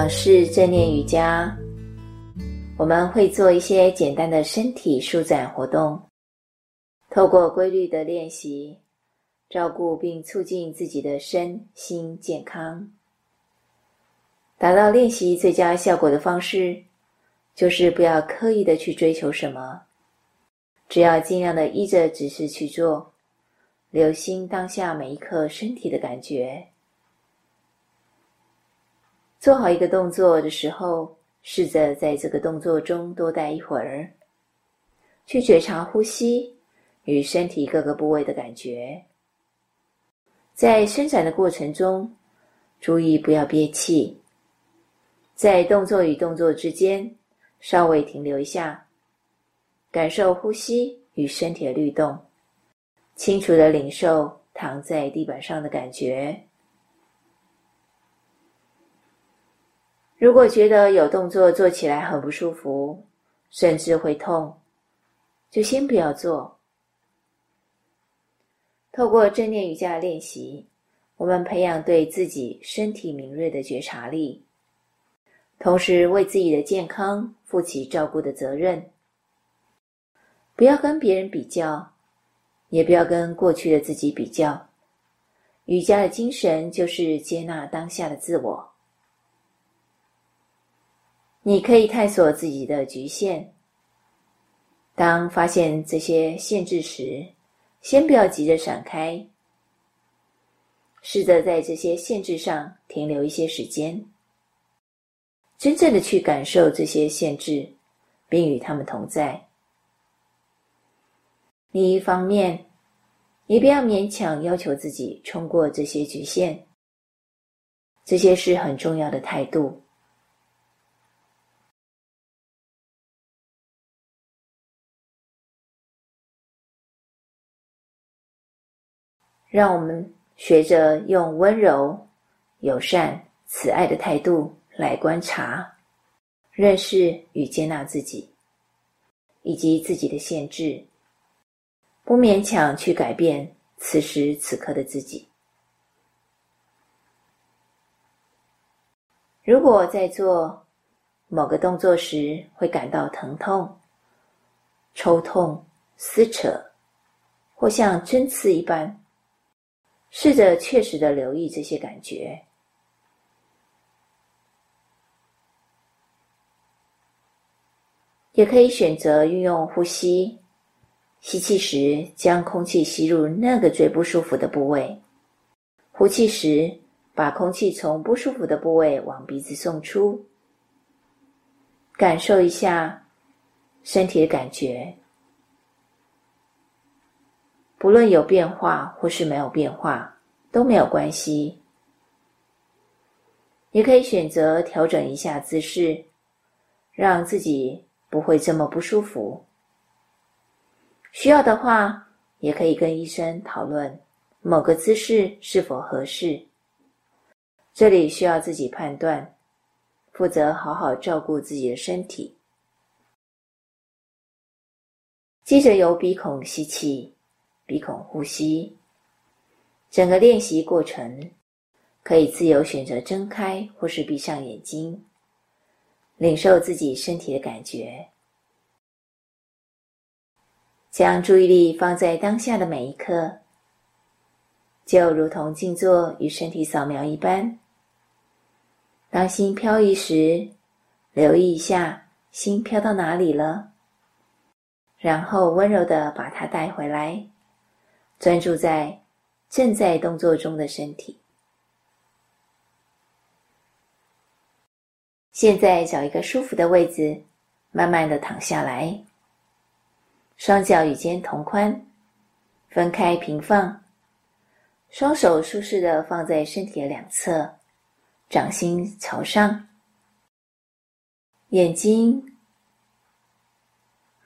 唐氏正念瑜伽，我们会做一些简单的身体舒展活动，透过规律的练习，照顾并促进自己的身心健康。达到练习最佳效果的方式，就是不要刻意的去追求什么，只要尽量的依着指示去做，留心当下每一刻身体的感觉。做好一个动作的时候，试着在这个动作中多待一会儿，去觉察呼吸与身体各个部位的感觉。在伸展的过程中，注意不要憋气。在动作与动作之间稍微停留一下，感受呼吸与身体的律动，清楚的领受躺在地板上的感觉。如果觉得有动作做起来很不舒服，甚至会痛，就先不要做。透过正念瑜伽练习，我们培养对自己身体敏锐的觉察力，同时为自己的健康负起照顾的责任。不要跟别人比较，也不要跟过去的自己比较。瑜伽的精神就是接纳当下的自我。你可以探索自己的局限。当发现这些限制时，先不要急着闪开，试着在这些限制上停留一些时间，真正的去感受这些限制，并与他们同在。另一方面，也不要勉强要求自己冲过这些局限，这些是很重要的态度。让我们学着用温柔、友善、慈爱的态度来观察、认识与接纳自己，以及自己的限制，不勉强去改变此时此刻的自己。如果在做某个动作时会感到疼痛、抽痛、撕扯，或像针刺一般，试着确实的留意这些感觉，也可以选择运用呼吸。吸气时，将空气吸入那个最不舒服的部位；呼气时，把空气从不舒服的部位往鼻子送出。感受一下身体的感觉。不论有变化或是没有变化，都没有关系。也可以选择调整一下姿势，让自己不会这么不舒服。需要的话，也可以跟医生讨论某个姿势是否合适。这里需要自己判断，负责好好照顾自己的身体。接着由鼻孔吸气。鼻孔呼吸，整个练习过程可以自由选择睁开或是闭上眼睛，领受自己身体的感觉，将注意力放在当下的每一刻，就如同静坐与身体扫描一般。当心飘移时，留意一下心飘到哪里了，然后温柔的把它带回来。专注在正在动作中的身体。现在找一个舒服的位置，慢慢的躺下来，双脚与肩同宽，分开平放，双手舒适的放在身体的两侧，掌心朝上，眼睛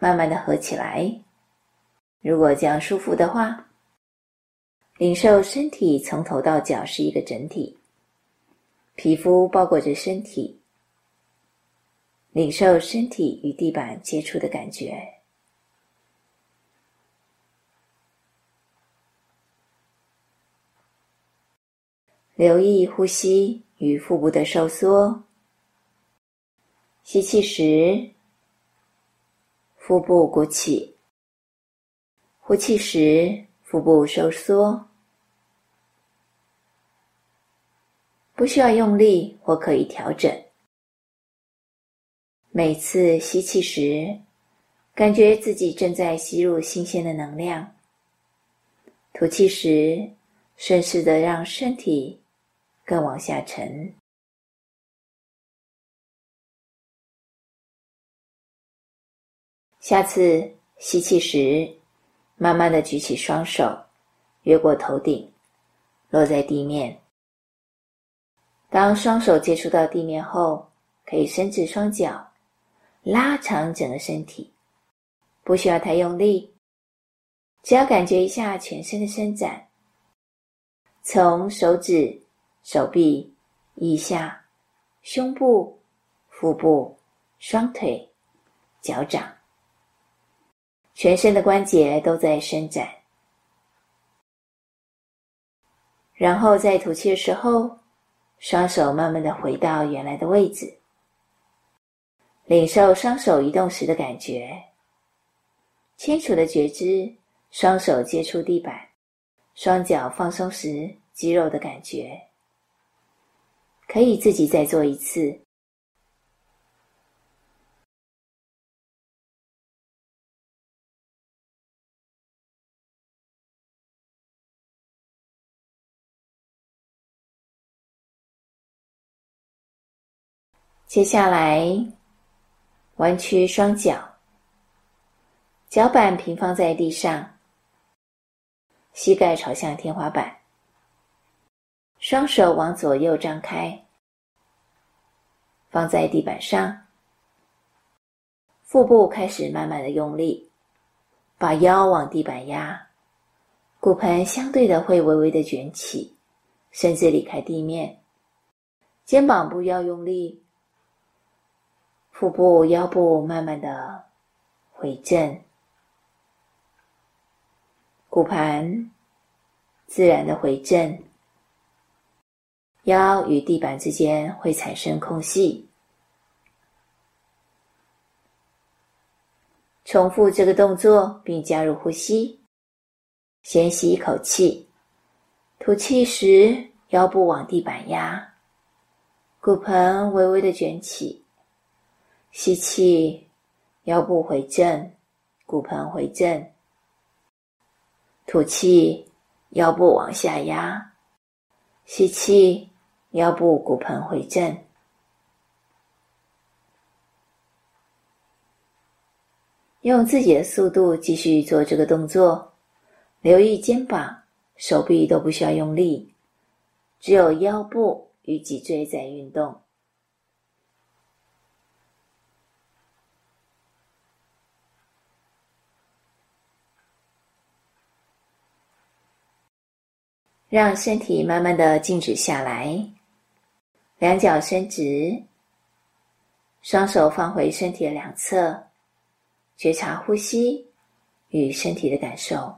慢慢的合起来。如果这样舒服的话。领受身体从头到脚是一个整体，皮肤包裹着身体，领受身体与地板接触的感觉，留意呼吸与腹部的收缩，吸气时，腹部鼓起；呼气时，腹部收缩。不需要用力或刻意调整。每次吸气时，感觉自己正在吸入新鲜的能量；吐气时，顺势的让身体更往下沉。下次吸气时，慢慢的举起双手，越过头顶，落在地面。当双手接触到地面后，可以伸直双脚，拉长整个身体。不需要太用力，只要感觉一下全身的伸展，从手指、手臂、腋下、胸部、腹部、双腿、脚掌，全身的关节都在伸展。然后在吐气的时候，双手慢慢的回到原来的位置，领受双手移动时的感觉。清楚的觉知，双手接触地板，双脚放松时肌肉的感觉。可以自己再做一次。接下来，弯曲双脚。脚板平放在地上，膝盖朝向天花板，双手往左右张开，放在地板上，腹部开始慢慢的用力，把腰往地板压，骨盆相对的会微微的卷起，甚至离开地面，肩膀不要用力，腹部腰部慢慢的回正。骨盘自然的回正，腰与地板之间会产生空隙。重复这个动作，并加入呼吸。先吸一口气，吐气时腰部往地板压，骨盆微微的卷起。吸气，腰部回正，骨盆回正。吐气，腰部往下压；吸气，腰部骨盆回正。用自己的速度继续做这个动作，留意肩膀、手臂都不需要用力，只有腰部与脊椎在运动。让身体慢慢的静止下来，两脚伸直，双手放回身体的两侧，觉察呼吸与身体的感受。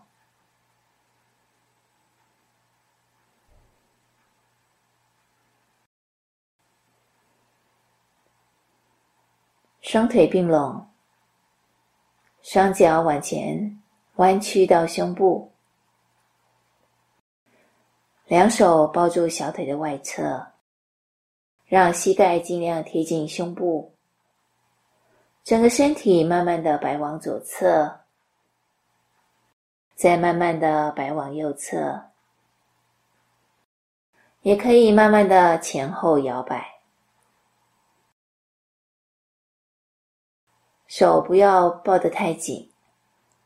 双腿并拢，双脚往前弯曲到胸部。两手抱住小腿的外侧，让膝盖尽量贴近胸部，整个身体慢慢的摆往左侧，再慢慢的摆往右侧，也可以慢慢的前后摇摆，手不要抱得太紧，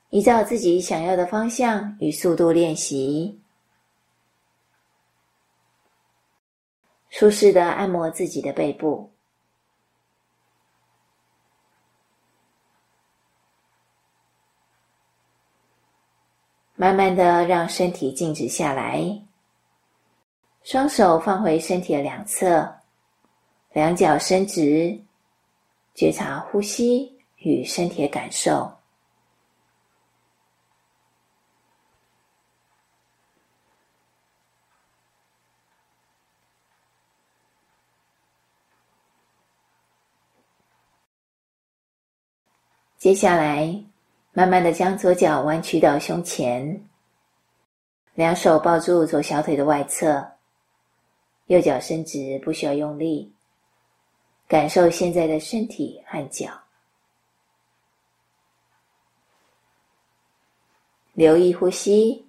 依照自己想要的方向与速度练习。舒适的按摩自己的背部，慢慢的让身体静止下来，双手放回身体的两侧，两脚伸直，觉察呼吸与身体的感受。接下来，慢慢的将左脚弯曲到胸前，两手抱住左小腿的外侧，右脚伸直，不需要用力，感受现在的身体和脚，留意呼吸，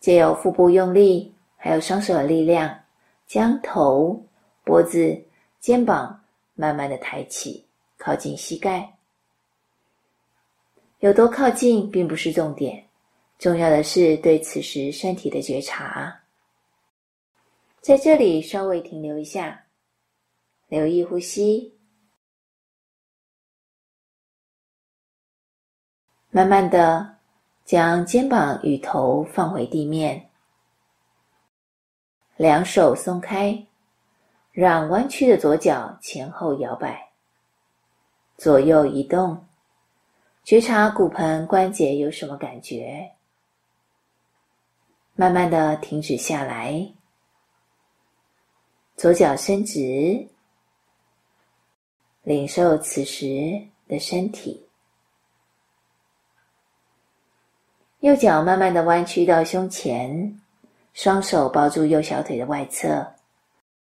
借由腹部用力，还有双手的力量，将头、脖子、肩膀慢慢的抬起，靠近膝盖。有多靠近并不是重点，重要的是对此时身体的觉察。在这里稍微停留一下，留意呼吸，慢慢的将肩膀与头放回地面，两手松开，让弯曲的左脚前后摇摆，左右移动。觉察骨盆关节有什么感觉？慢慢的停止下来，左脚伸直，领受此时的身体。右脚慢慢的弯曲到胸前，双手抱住右小腿的外侧，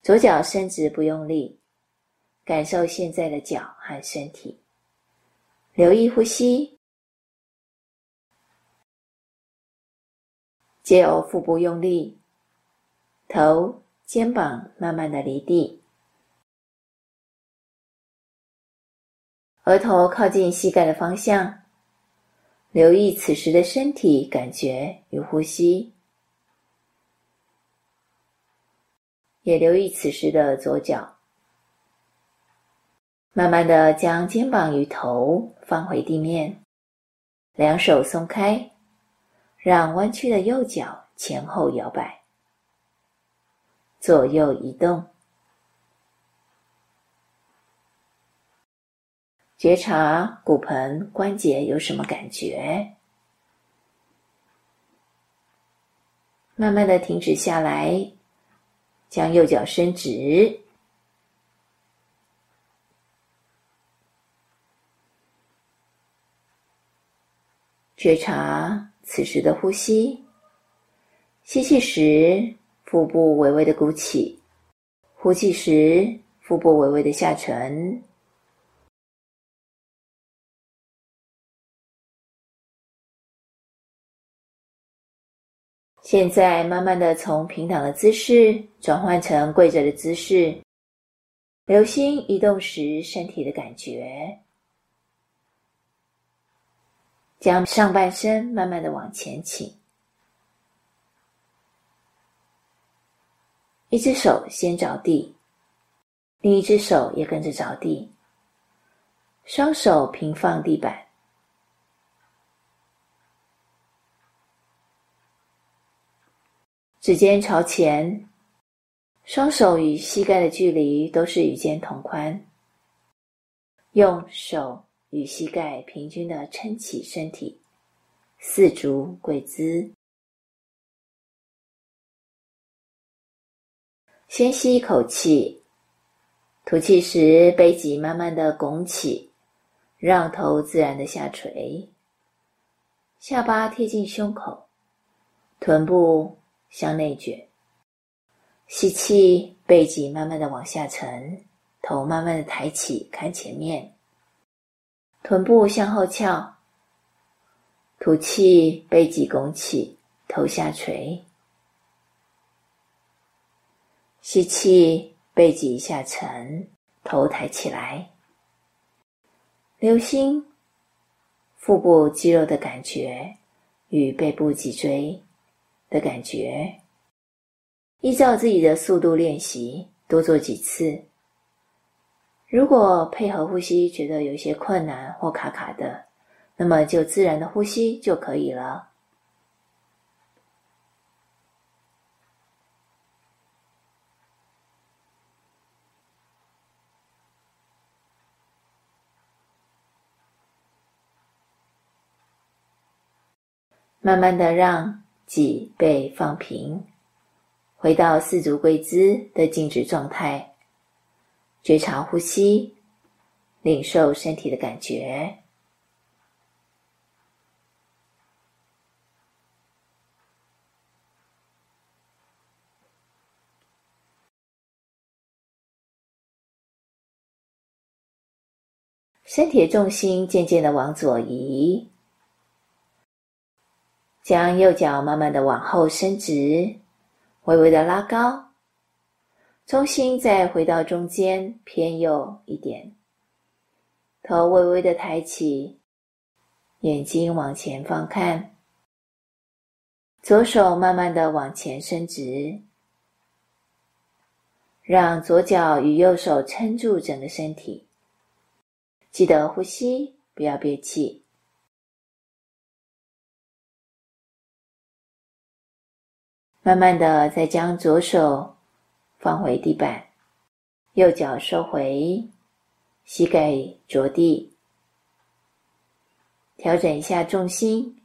左脚伸直不用力，感受现在的脚和身体。留意呼吸，借由腹部用力，头、肩膀慢慢的离地，额头靠近膝盖的方向。留意此时的身体感觉与呼吸，也留意此时的左脚。慢慢的将肩膀与头放回地面，两手松开，让弯曲的右脚前后摇摆，左右移动，觉察骨盆关节有什么感觉？慢慢的停止下来，将右脚伸直。觉察此时的呼吸，吸气时腹部微微的鼓起，呼气时腹部微微的下沉。现在慢慢的从平躺的姿势转换成跪着的姿势，留心移动时身体的感觉。将上半身慢慢的往前倾，一只手先着地，另一只手也跟着着地，双手平放地板，指尖朝前，双手与膝盖的距离都是与肩同宽，用手。与膝盖平均的撑起身体，四足跪姿。先吸一口气，吐气时背脊慢慢的拱起，让头自然的下垂，下巴贴近胸口，臀部向内卷。吸气，背脊慢慢的往下沉，头慢慢的抬起，看前面。臀部向后翘，吐气，背脊拱起，头下垂。吸气，背脊下沉，头抬起来。留心腹部肌肉的感觉与背部脊椎的感觉，依照自己的速度练习，多做几次。如果配合呼吸觉得有些困难或卡卡的，那么就自然的呼吸就可以了。慢慢的让脊背放平，回到四足跪姿的静止状态。觉察呼吸，领受身体的感觉。身体的重心渐渐的往左移，将右脚慢慢的往后伸直，微微的拉高，重心再回到中间偏右一点，头微微的抬起，眼睛往前方看，左手慢慢的往前伸直，让左脚与右手撑住整个身体。记得呼吸，不要憋气。慢慢的，再将左手放回地板，右脚收回，膝盖着地，调整一下重心，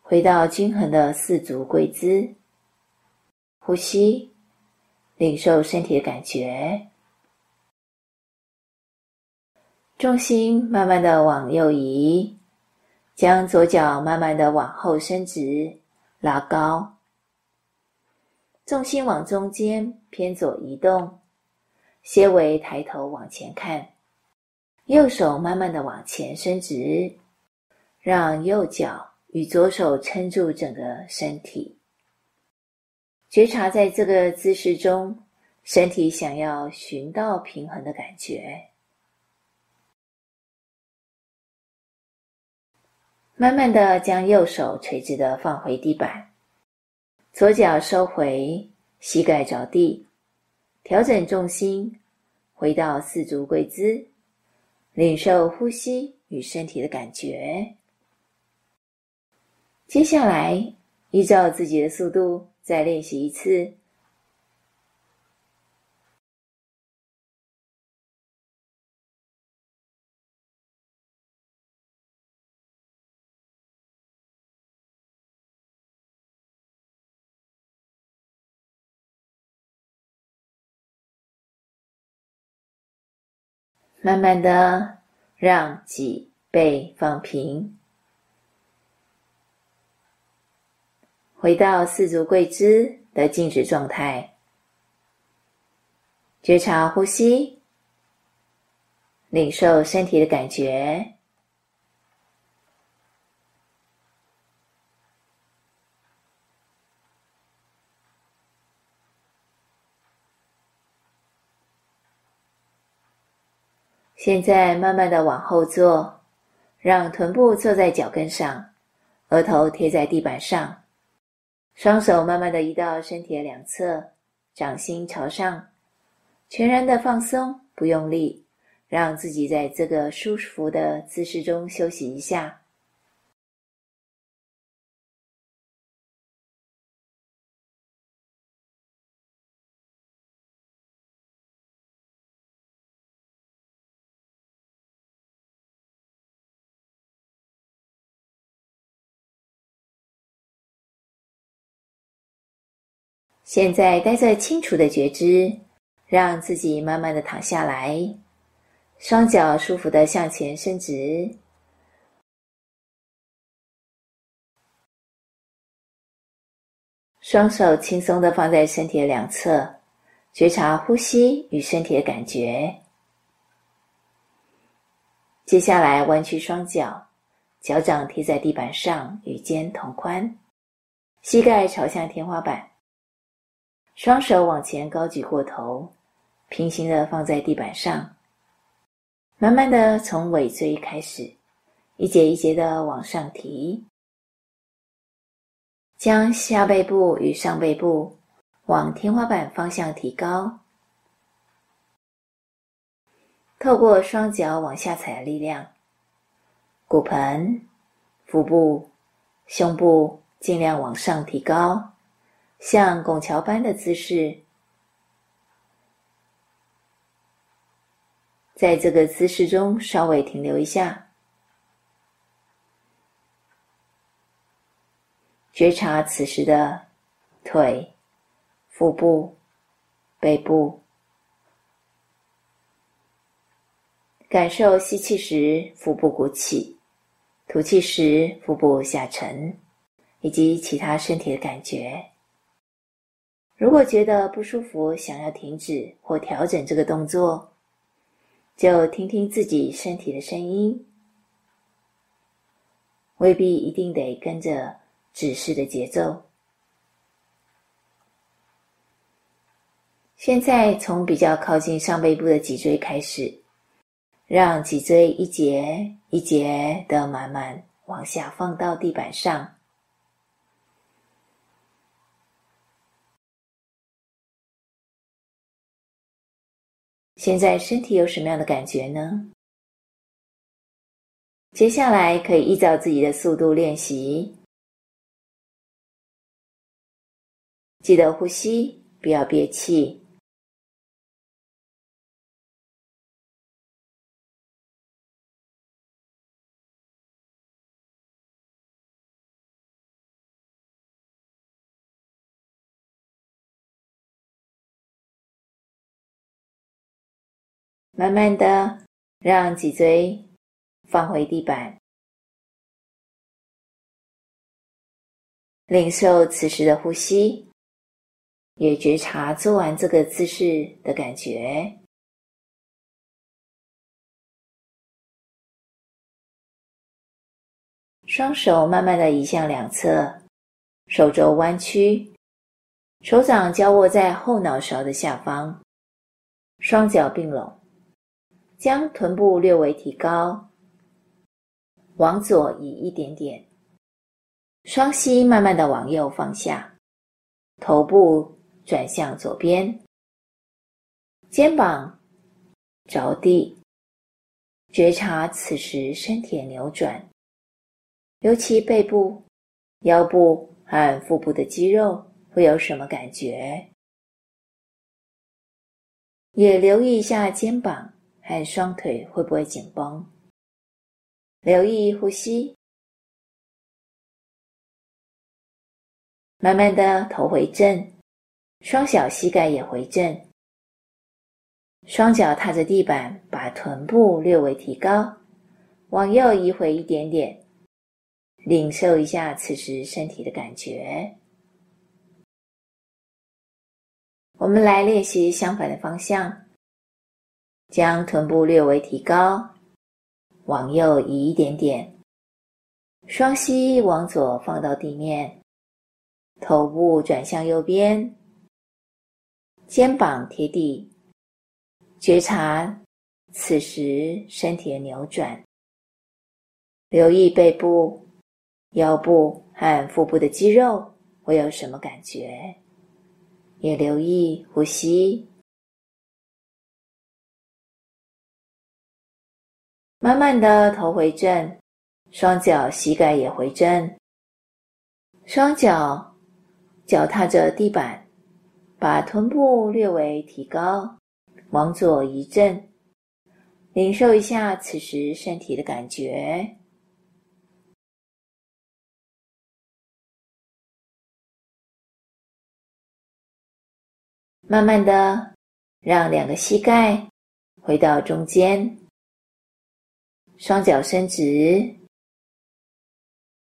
回到均衡的四足跪姿，呼吸，领受身体的感觉。重心慢慢的往右移，将左脚慢慢的往后伸直，拉高。重心往中间偏左移动，些微抬头往前看。右手慢慢的往前伸直，让右脚与左手撑住整个身体。觉察在这个姿势中，身体想要寻到平衡的感觉。慢慢的将右手垂直的放回地板，左脚收回，膝盖着地，调整重心，回到四足跪姿，领受呼吸与身体的感觉。接下来，依照自己的速度再练习一次。慢慢的，让脊背放平，回到四足跪姿的静止状态，觉察呼吸，领受身体的感觉。现在慢慢的往后坐，让臀部坐在脚跟上，额头贴在地板上，双手慢慢的移到身体的两侧，掌心朝上，全然的放松，不用力，让自己在这个舒服的姿势中休息一下。现在带着清楚的觉知，让自己慢慢的躺下来，双脚舒服的向前伸直，双手轻松的放在身体的两侧，觉察呼吸与身体的感觉。接下来弯曲双脚，脚掌贴在地板上，与肩同宽，膝盖朝向天花板。双手往前高举过头，平行的放在地板上。慢慢的从尾椎开始，一节一节的往上提，将下背部与上背部往天花板方向提高。透过双脚往下踩的力量，骨盆、腹部、胸部尽量往上提高。像拱桥般的姿势，在这个姿势中稍微停留一下，觉察此时的腿、腹部、背部，感受吸气时腹部鼓起，吐气时腹部下沉，以及其他身体的感觉。如果觉得不舒服，想要停止或调整这个动作，就听听自己身体的声音，未必一定得跟着指示的节奏。现在从比较靠近上背部的脊椎开始，让脊椎一节一节的慢慢往下放到地板上。现在身体有什么样的感觉呢？接下来可以依照自己的速度练习，记得呼吸，不要憋气。慢慢的，让脊椎放回地板，领受此时的呼吸，也觉察做完这个姿势的感觉。双手慢慢的移向两侧，手肘弯曲，手掌交握在后脑勺的下方，双脚并拢。将臀部略微提高，往左移一点点，双膝慢慢的往右放下，头部转向左边，肩膀着地，觉察此时身体扭转，尤其背部、腰部和腹部的肌肉会有什么感觉？也留意一下肩膀。和双腿会不会紧绷？留意呼吸，慢慢的头回正，双小膝盖也回正，双脚踏着地板，把臀部略微提高，往右移回一点点，领受一下此时身体的感觉。我们来练习相反的方向。将臀部略微提高，往右移一点点，双膝往左放到地面，头部转向右边，肩膀贴地，觉察此时身体的扭转，留意背部、腰部和腹部的肌肉会有什么感觉，也留意呼吸。慢慢的头回正，双脚膝盖也回正，双脚脚踏着地板，把臀部略微提高，往左移正，领受一下此时身体的感觉。慢慢的，让两个膝盖回到中间。双脚伸直，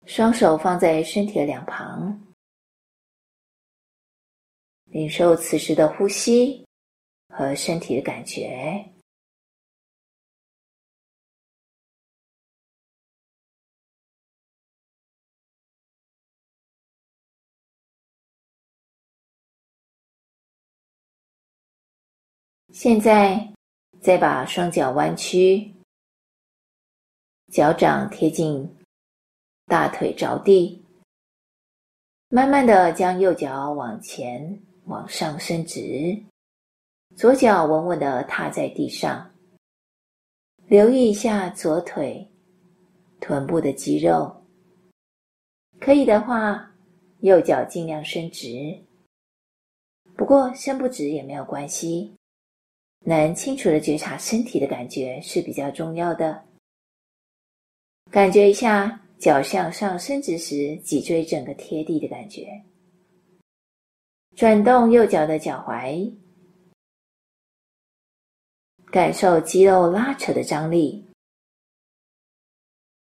双手放在身体的两旁，领受此时的呼吸和身体的感觉。现在，再把双脚弯曲。脚掌贴近大腿着地，慢慢的将右脚往前往上伸直，左脚稳稳的踏在地上，留意一下左腿臀部的肌肉，可以的话，右脚尽量伸直，不过伸不直也没有关系，能清楚的觉察身体的感觉是比较重要的。感觉一下脚向上伸直时，脊椎整个贴地的感觉。转动右脚的脚踝，感受肌肉拉扯的张力。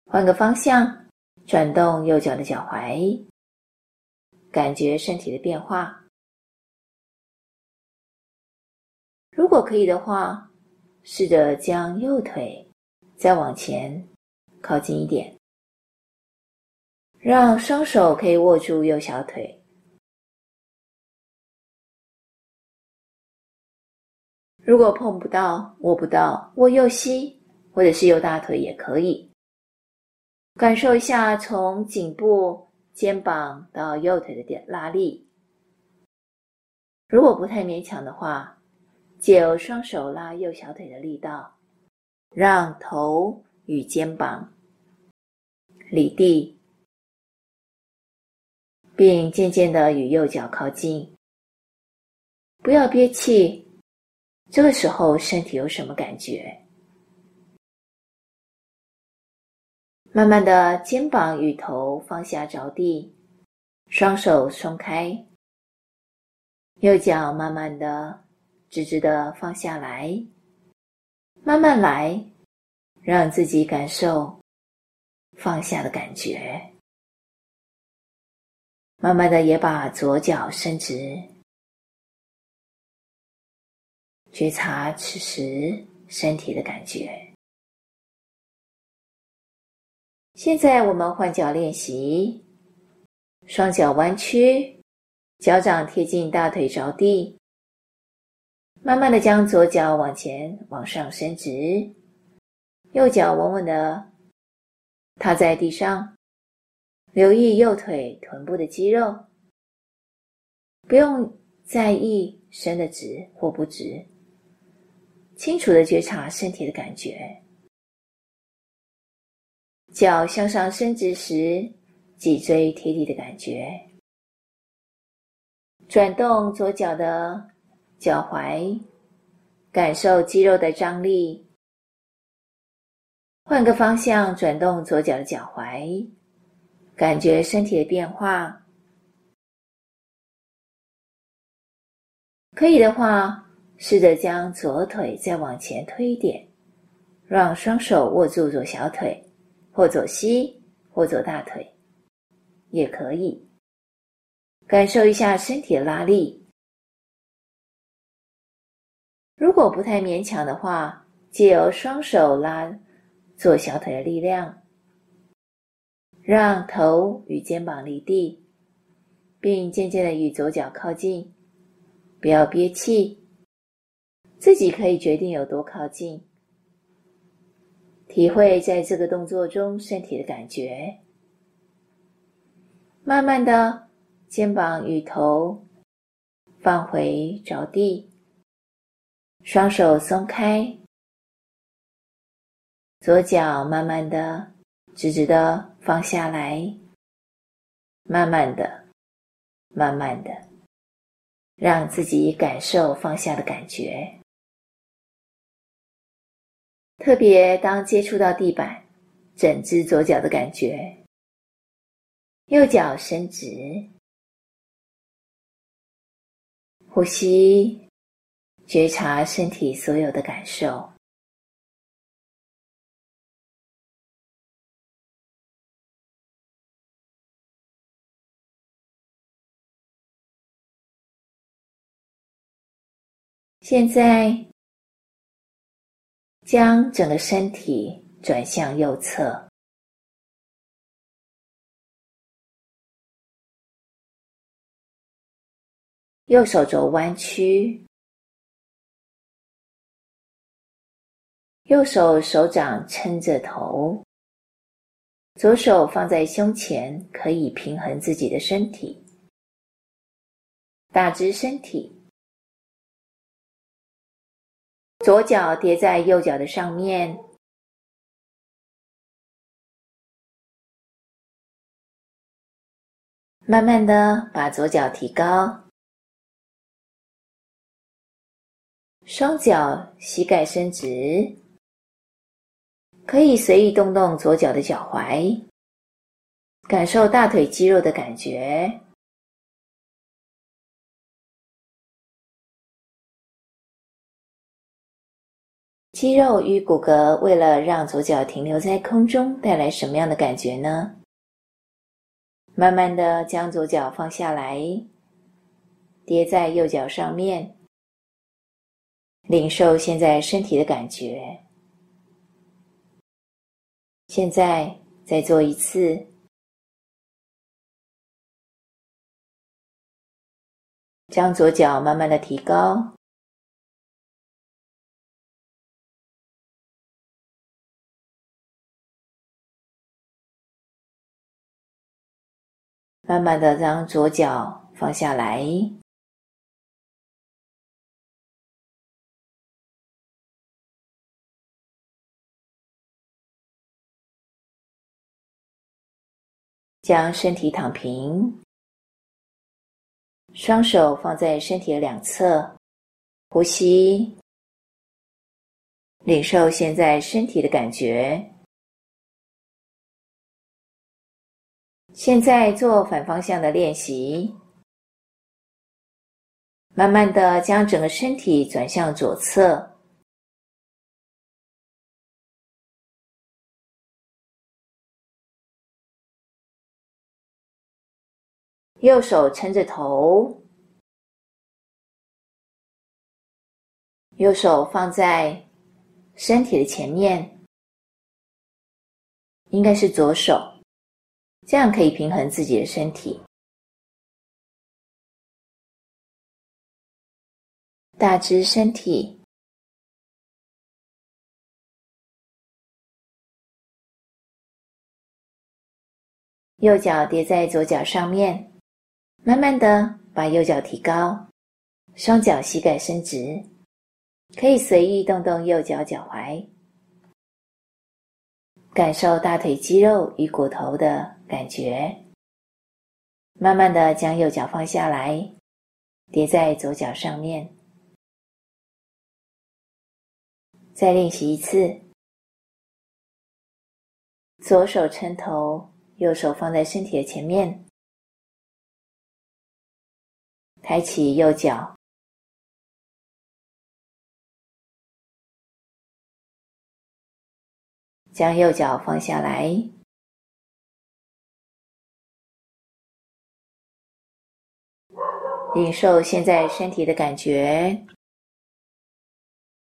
换个方向，转动右脚的脚踝，感觉身体的变化。如果可以的话，试着将右腿再往前靠近一点，让双手可以握住右小腿。如果碰不到、握不到，握右膝或者是右大腿也可以。感受一下从颈部、肩膀到右腿的点拉力。如果不太勉强的话，借由双手拉右小腿的力道，让头与肩膀离地，并渐渐的与右脚靠近。不要憋气。这个时候，身体有什么感觉？慢慢的，肩膀与头放下着地，双手松开，右脚慢慢的、直直的放下来，慢慢来，让自己感受放下的感觉。慢慢的，也把左脚伸直。觉察此时身体的感觉。现在我们换脚练习，双脚弯曲，脚掌贴近大腿着地，慢慢的将左脚往前往上伸直，右脚稳稳的踏在地上，留意右腿臀部的肌肉，不用在意伸得直或不直。清楚的觉察身体的感觉，脚向上伸直时，脊椎贴地的感觉。转动左脚的脚踝，感受肌肉的张力。换个方向，转动左脚的脚踝，感觉身体的变化。可以的话。试着将左腿再往前推一点，让双手握住左小腿，或左膝，或左大腿，也可以。感受一下身体的拉力。如果不太勉强的话，借由双手拉做小腿的力量，让头与肩膀离地，并渐渐的与左脚靠近，不要憋气。自己可以决定有多靠近，体会在这个动作中身体的感觉。慢慢的，肩膀与头放回着地，双手松开，左脚慢慢的、直直的放下来，慢慢的、慢慢的，让自己感受放下的感觉。特别当接触到地板，整只左脚的感觉，右脚伸直，呼吸，觉察身体所有的感受。现在。将整个身体转向右侧，右手肘弯曲，右手手掌撑着头，左手放在胸前，可以平衡自己的身体，打直身体。左脚叠在右脚的上面，慢慢的把左脚提高，双脚膝盖伸直，可以随意动动左脚的脚踝，感受大腿肌肉的感觉。肌肉与骨骼为了让左脚停留在空中，带来什么样的感觉呢？慢慢的将左脚放下来，叠在右脚上面，领受现在身体的感觉。现在再做一次，将左脚慢慢的提高，慢慢的将左脚放下来。将身体躺平，双手放在身体的两侧，呼吸，领受现在身体的感觉。现在做反方向的练习，慢慢的将整个身体转向左侧。右手撑着头，右手放在身体的前面，应该是左手，这样可以平衡自己的身体。大只身体，右脚叠在左脚上面。慢慢的把右脚提高，双脚膝盖伸直，可以随意动动右脚脚踝，感受大腿肌肉与骨头的感觉。慢慢的将右脚放下来，叠在左脚上面。再练习一次，左手撑头，右手放在身体的前面。抬起右脚，将右脚放下来，领受现在身体的感觉。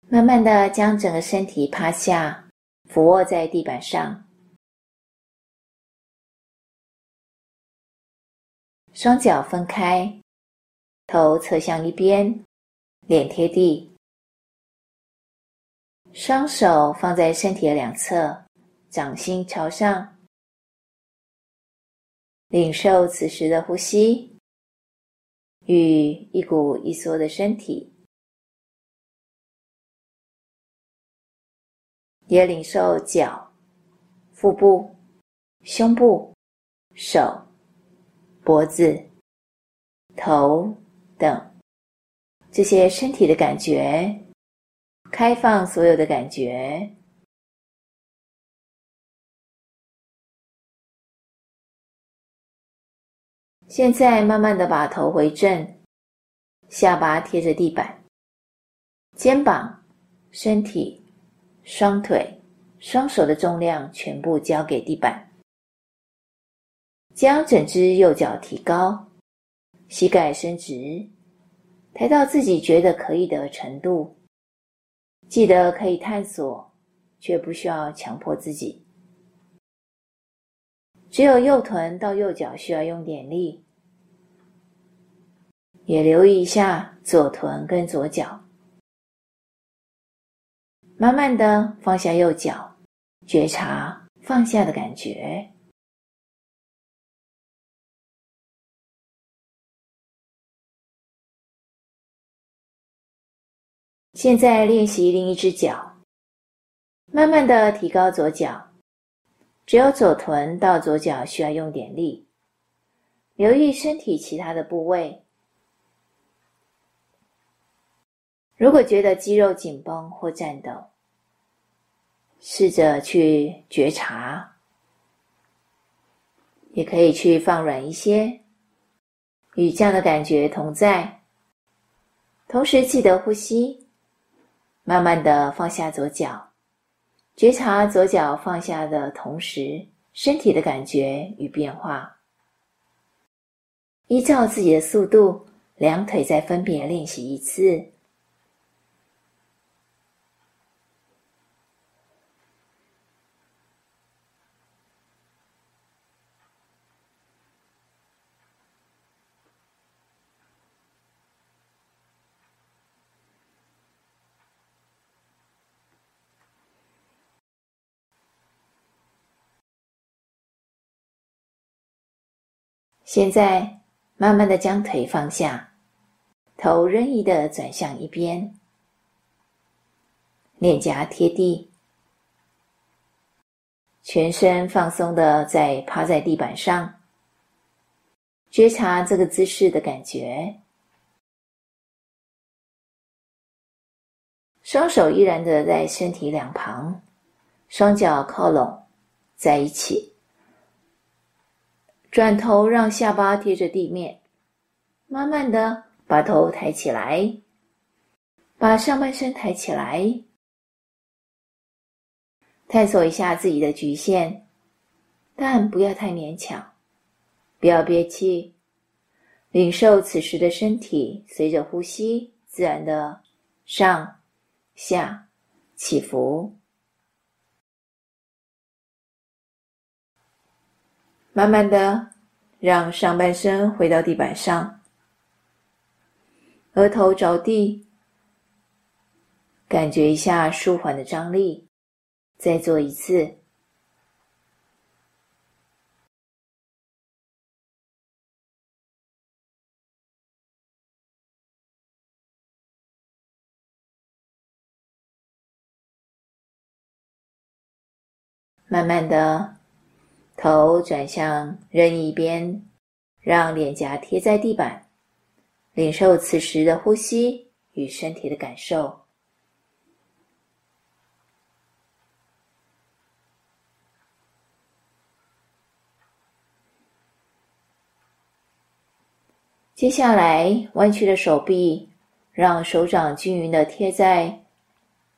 慢慢的将整个身体趴下，俯卧在地板上，双脚分开。头侧向一边，脸贴地，双手放在身体的两侧，掌心朝上，领受此时的呼吸与一鼓一缩的身体，也领受脚、腹部、胸部、手、脖子、头。等这些身体的感觉，开放所有的感觉。现在慢慢的把头回正，下巴贴着地板，肩膀、身体、双腿、双手的重量全部交给地板，将整只右脚提高。膝盖伸直，抬到自己觉得可以的程度。记得可以探索，却不需要强迫自己。只有右臀到右脚需要用点力，也留意一下左臀跟左脚。慢慢的放下右脚，觉察放下的感觉。现在练习另一只脚，慢慢的提高左脚，只有左臀到左脚需要用点力，留意身体其他的部位。如果觉得肌肉紧绷或颤抖，试着去觉察，也可以去放软一些，与这样的感觉同在，同时记得呼吸。慢慢的放下左脚，觉察左脚放下的同时，身体的感觉与变化。依照自己的速度，两腿再分别练习一次。现在，慢慢的将腿放下，头任意的转向一边，脸颊贴地，全身放松的在趴在地板上，觉察这个姿势的感觉，双手依然的在身体两旁，双脚靠拢在一起。转头，让下巴贴着地面，慢慢的把头抬起来，把上半身抬起来，探索一下自己的局限，但不要太勉强，不要憋气，领受此时的身体随着呼吸自然的上下起伏，慢慢的。让上半身回到地板上，额头着地，感觉一下舒缓的张力。再做一次，慢慢的。头转向任意一边，让脸颊贴在地板，领受此时的呼吸与身体的感受。接下来，弯曲的手臂，让手掌均匀的贴在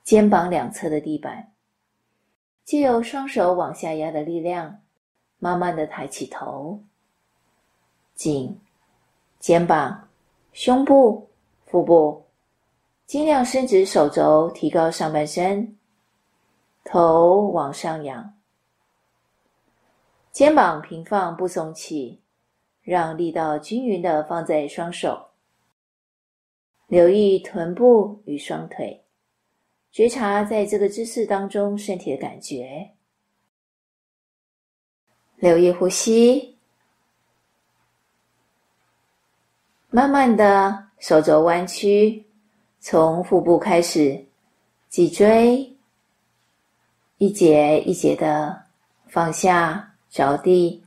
肩膀两侧的地板，借由双手往下压的力量。慢慢的抬起头，颈、肩膀、胸部、腹部，尽量伸直手肘，提高上半身，头往上仰，肩膀平放不耸起，让力道均匀的放在双手，留意臀部与双腿，觉察在这个姿势当中身体的感觉。留意呼吸，慢慢的手肘弯曲，从腹部开始，脊椎一节一节的放下着地，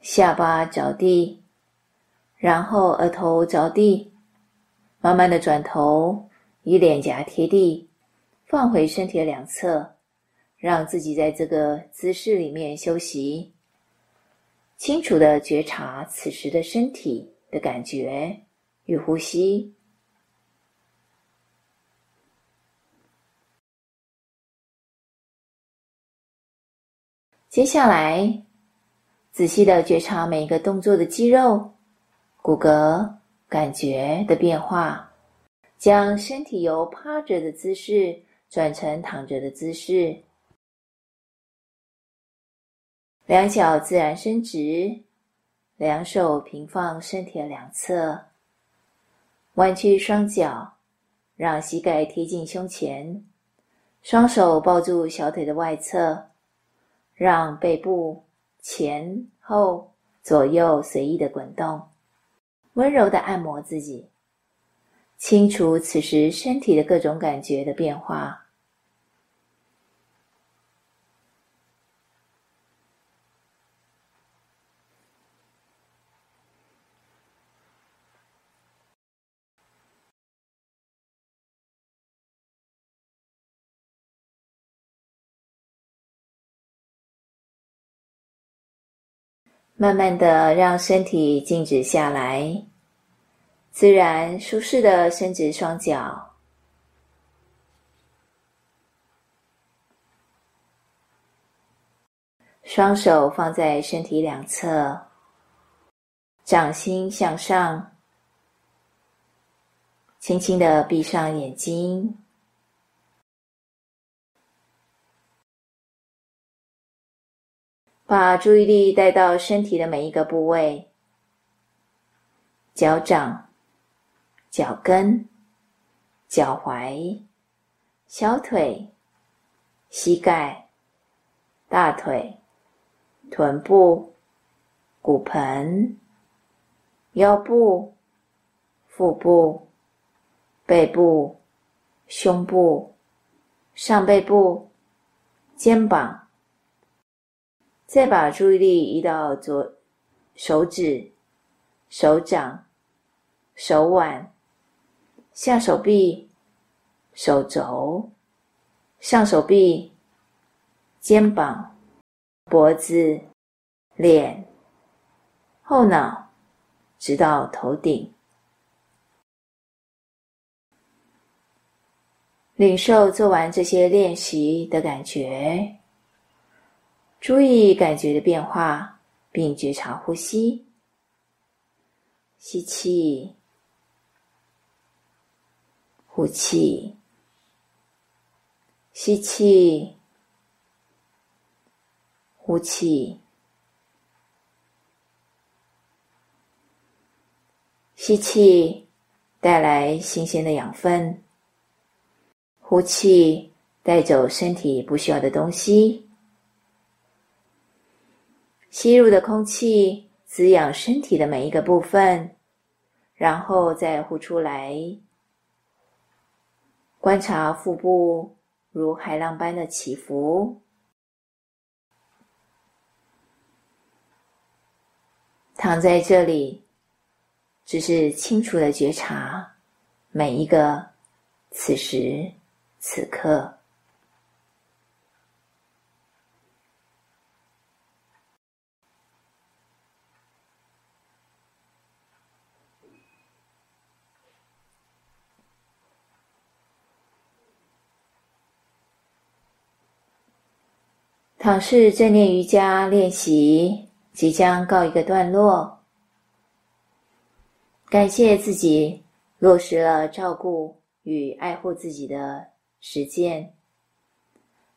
下巴着地，然后额头着地，慢慢的转头，与脸颊贴地，放回身体的两侧。让自己在这个姿势里面休息，清楚的觉察此时的身体的感觉与呼吸。接下来，仔细的觉察每一个动作的肌肉、骨骼感觉的变化，将身体由趴着的姿势转成躺着的姿势。两脚自然伸直，两手平放身体的两侧，弯曲双脚，让膝盖贴近胸前，双手抱住小腿的外侧，让背部前后左右随意的滚动，温柔的按摩自己，清除此时身体的各种感觉的变化。慢慢的让身体静止下来。自然舒适的伸直双脚。双手放在身体两侧。掌心向上。轻轻的闭上眼睛。把注意力带到身体的每一个部位：脚掌、脚跟、脚踝、小腿、膝盖、大腿。臀部、骨盆、腰部、腹部、背部、胸部、上背部、肩膀，再把注意力移到左手指、手掌、手腕、下手臂、手肘、上手臂、肩膀。脖子、脸、后脑，直到头顶，领受做完这些练习的感觉，注意感觉的变化，并觉察呼吸。吸气，呼气，吸气。呼气，吸气，带来新鲜的养分；呼气，带走身体不需要的东西。吸入的空气滋养身体的每一个部分，然后再呼出来。观察腹部如海浪般的起伏。躺在这里，只是清楚的觉察每一个此时此刻。躺式正念瑜伽练习。即将告一个段落，感谢自己落实了照顾与爱护自己的实践，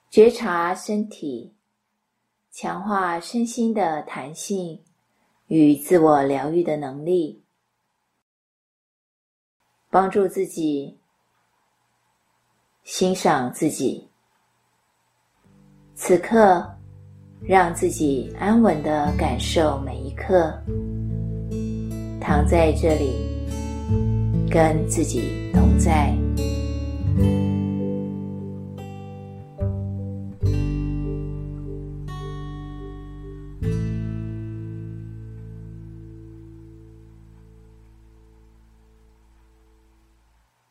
觉察身体，强化身心的弹性与自我疗愈的能力，帮助自己，欣赏自己，此刻。让自己安稳的感受每一刻，躺在这里，跟自己同在。